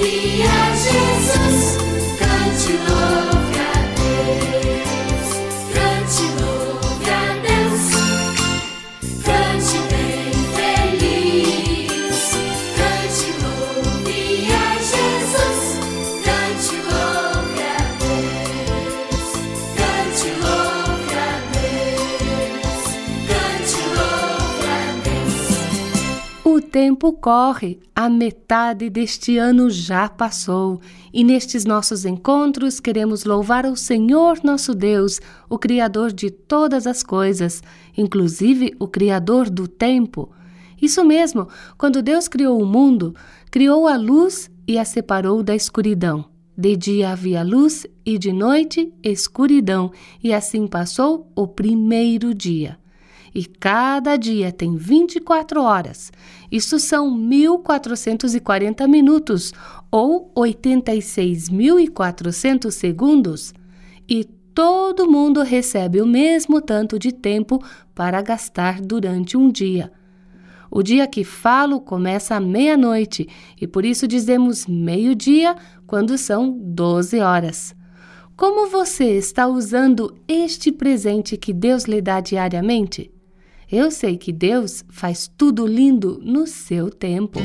Louve a Jesus. Cante, louve tempo corre, a metade deste ano já passou, e nestes nossos encontros queremos louvar ao Senhor nosso Deus, o Criador de todas as coisas, inclusive o Criador do tempo. Isso mesmo, quando Deus criou o mundo, criou a luz e a separou da escuridão. De dia havia luz e de noite escuridão, e assim passou o primeiro dia e cada dia tem 24 horas. Isso são 1440 minutos ou 86.400 segundos. E todo mundo recebe o mesmo tanto de tempo para gastar durante um dia. O dia que falo começa à meia-noite e por isso dizemos meio-dia quando são 12 horas. Como você está usando este presente que Deus lhe dá diariamente? Eu sei que Deus faz tudo lindo no seu tempo.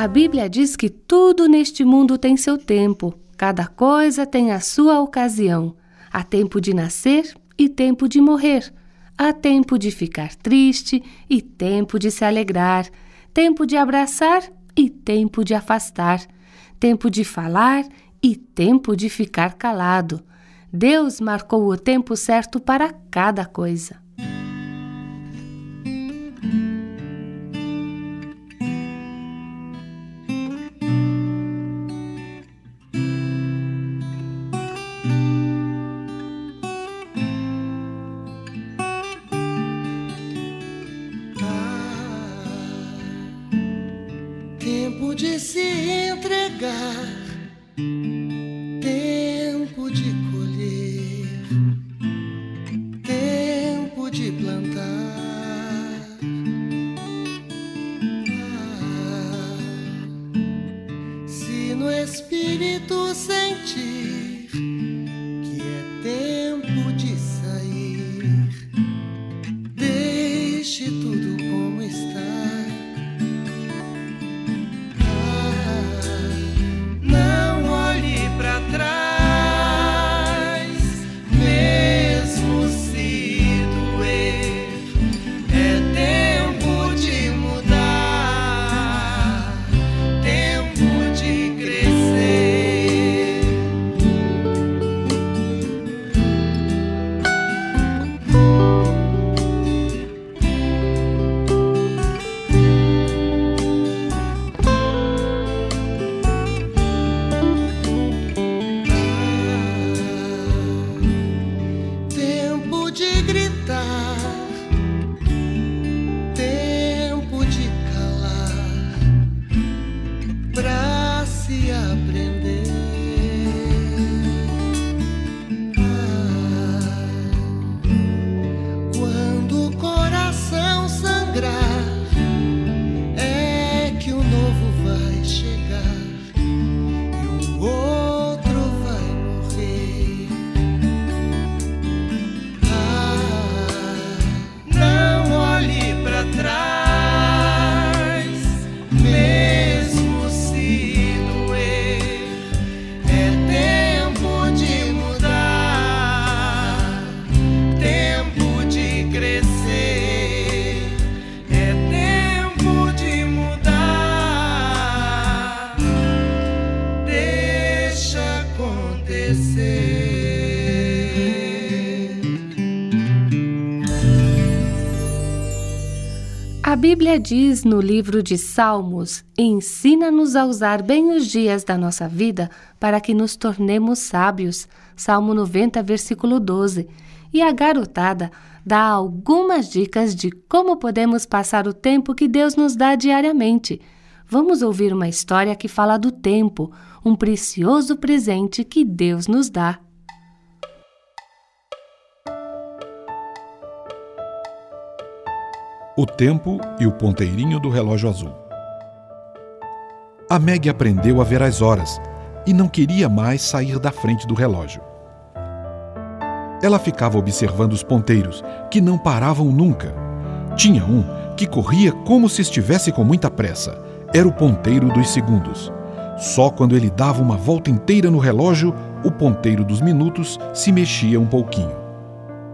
A Bíblia diz que tudo neste mundo tem seu tempo, cada coisa tem a sua ocasião. Há tempo de nascer e tempo de morrer. Há tempo de ficar triste e tempo de se alegrar. Tempo de abraçar e tempo de afastar. Tempo de falar e tempo de ficar calado. Deus marcou o tempo certo para cada coisa. time. Bíblia diz no livro de Salmos: Ensina-nos a usar bem os dias da nossa vida para que nos tornemos sábios. Salmo 90, versículo 12. E a garotada dá algumas dicas de como podemos passar o tempo que Deus nos dá diariamente. Vamos ouvir uma história que fala do tempo, um precioso presente que Deus nos dá. O tempo e o ponteirinho do relógio azul. A Meg aprendeu a ver as horas e não queria mais sair da frente do relógio. Ela ficava observando os ponteiros, que não paravam nunca. Tinha um que corria como se estivesse com muita pressa. Era o ponteiro dos segundos. Só quando ele dava uma volta inteira no relógio, o ponteiro dos minutos se mexia um pouquinho.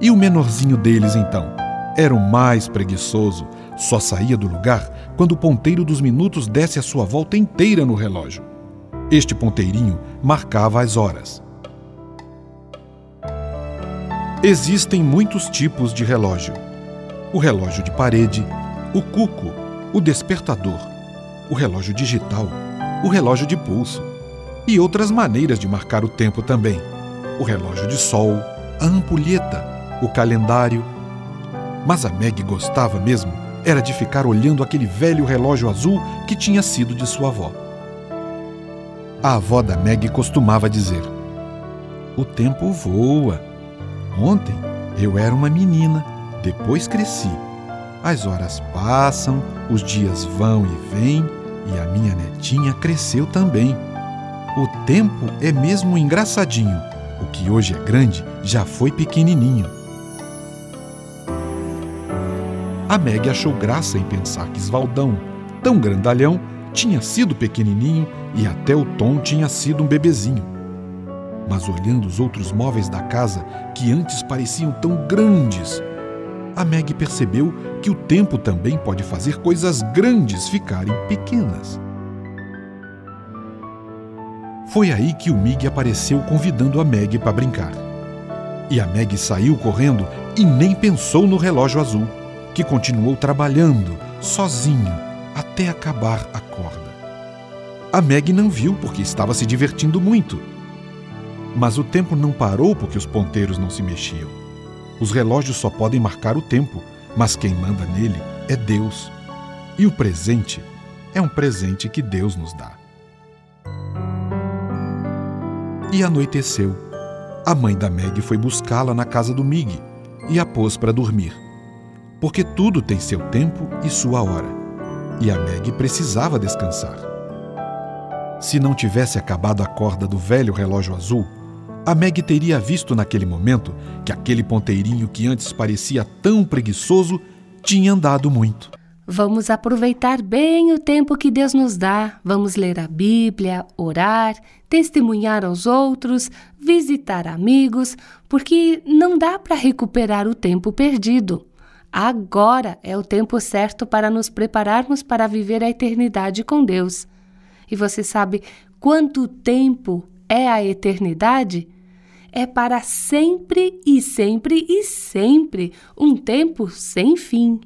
E o menorzinho deles, então? Era o mais preguiçoso. Só saía do lugar quando o ponteiro dos minutos desse a sua volta inteira no relógio. Este ponteirinho marcava as horas. Existem muitos tipos de relógio: o relógio de parede, o cuco, o despertador, o relógio digital, o relógio de pulso e outras maneiras de marcar o tempo também: o relógio de sol, a ampulheta, o calendário. Mas a Meg gostava mesmo era de ficar olhando aquele velho relógio azul que tinha sido de sua avó. A avó da Meg costumava dizer: O tempo voa. Ontem eu era uma menina, depois cresci. As horas passam, os dias vão e vêm, e a minha netinha cresceu também. O tempo é mesmo engraçadinho. O que hoje é grande já foi pequenininho. A Meg achou graça em pensar que Esvaldão, tão grandalhão, tinha sido pequenininho e até o Tom tinha sido um bebezinho. Mas olhando os outros móveis da casa, que antes pareciam tão grandes, a Meg percebeu que o tempo também pode fazer coisas grandes ficarem pequenas. Foi aí que o Mig apareceu convidando a Meg para brincar. E a Meg saiu correndo e nem pensou no relógio azul, que continuou trabalhando, sozinho, até acabar a corda. A Meg não viu porque estava se divertindo muito. Mas o tempo não parou porque os ponteiros não se mexiam. Os relógios só podem marcar o tempo, mas quem manda nele é Deus. E o presente é um presente que Deus nos dá. E anoiteceu. A mãe da Meg foi buscá-la na casa do Mig e a pôs para dormir. Porque tudo tem seu tempo e sua hora. E a Meg precisava descansar. Se não tivesse acabado a corda do velho relógio azul, a Meg teria visto naquele momento que aquele ponteirinho que antes parecia tão preguiçoso tinha andado muito. Vamos aproveitar bem o tempo que Deus nos dá. Vamos ler a Bíblia, orar, testemunhar aos outros, visitar amigos, porque não dá para recuperar o tempo perdido. Agora é o tempo certo para nos prepararmos para viver a eternidade com Deus. E você sabe quanto tempo é a eternidade? É para sempre e sempre e sempre um tempo sem fim.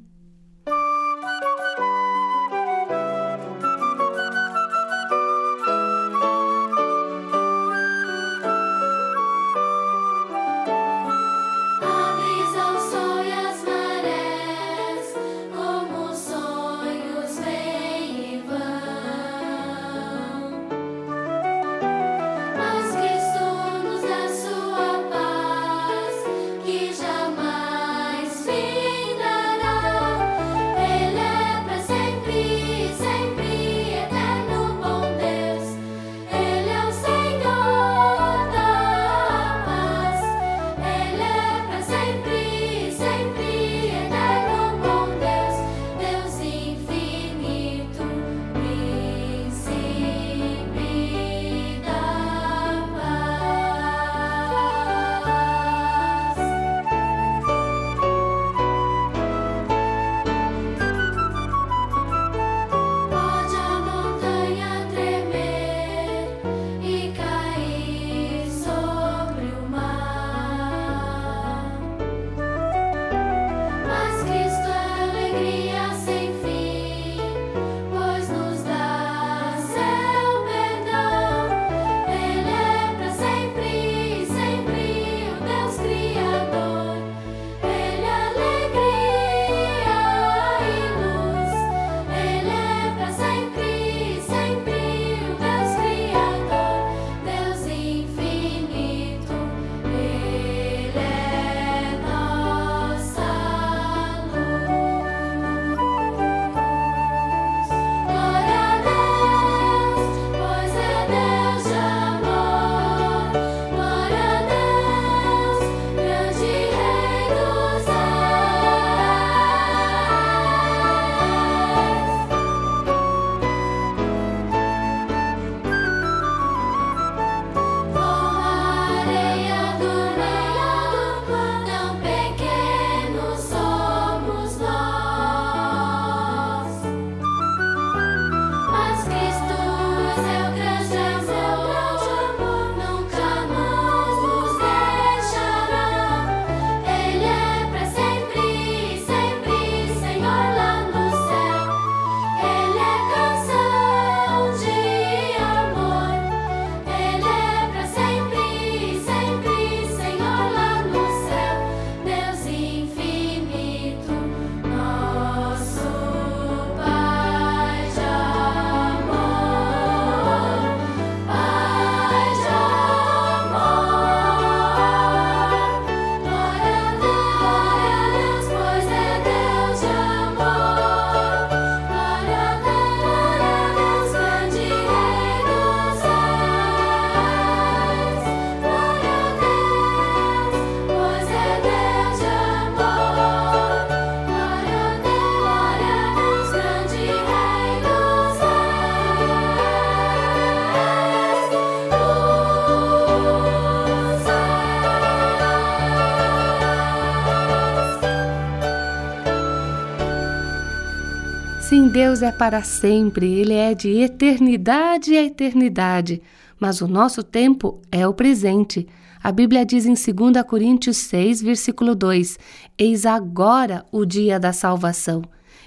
Sim, Deus é para sempre, Ele é de eternidade a eternidade, mas o nosso tempo é o presente. A Bíblia diz em 2 Coríntios 6, versículo 2: Eis agora o dia da salvação.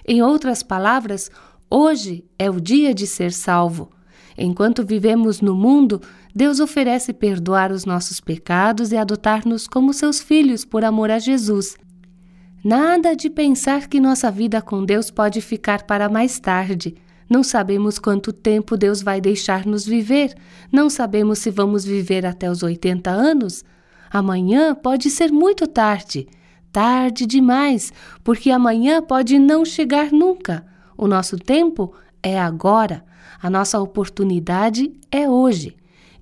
Em outras palavras, hoje é o dia de ser salvo. Enquanto vivemos no mundo, Deus oferece perdoar os nossos pecados e adotar-nos como seus filhos por amor a Jesus. Nada de pensar que nossa vida com Deus pode ficar para mais tarde. Não sabemos quanto tempo Deus vai deixar-nos viver. Não sabemos se vamos viver até os 80 anos. Amanhã pode ser muito tarde. Tarde demais, porque amanhã pode não chegar nunca. O nosso tempo é agora. A nossa oportunidade é hoje.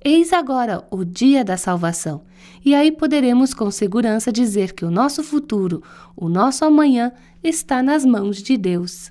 Eis agora o dia da salvação. E aí poderemos com segurança dizer que o nosso futuro, o nosso amanhã, está nas mãos de Deus.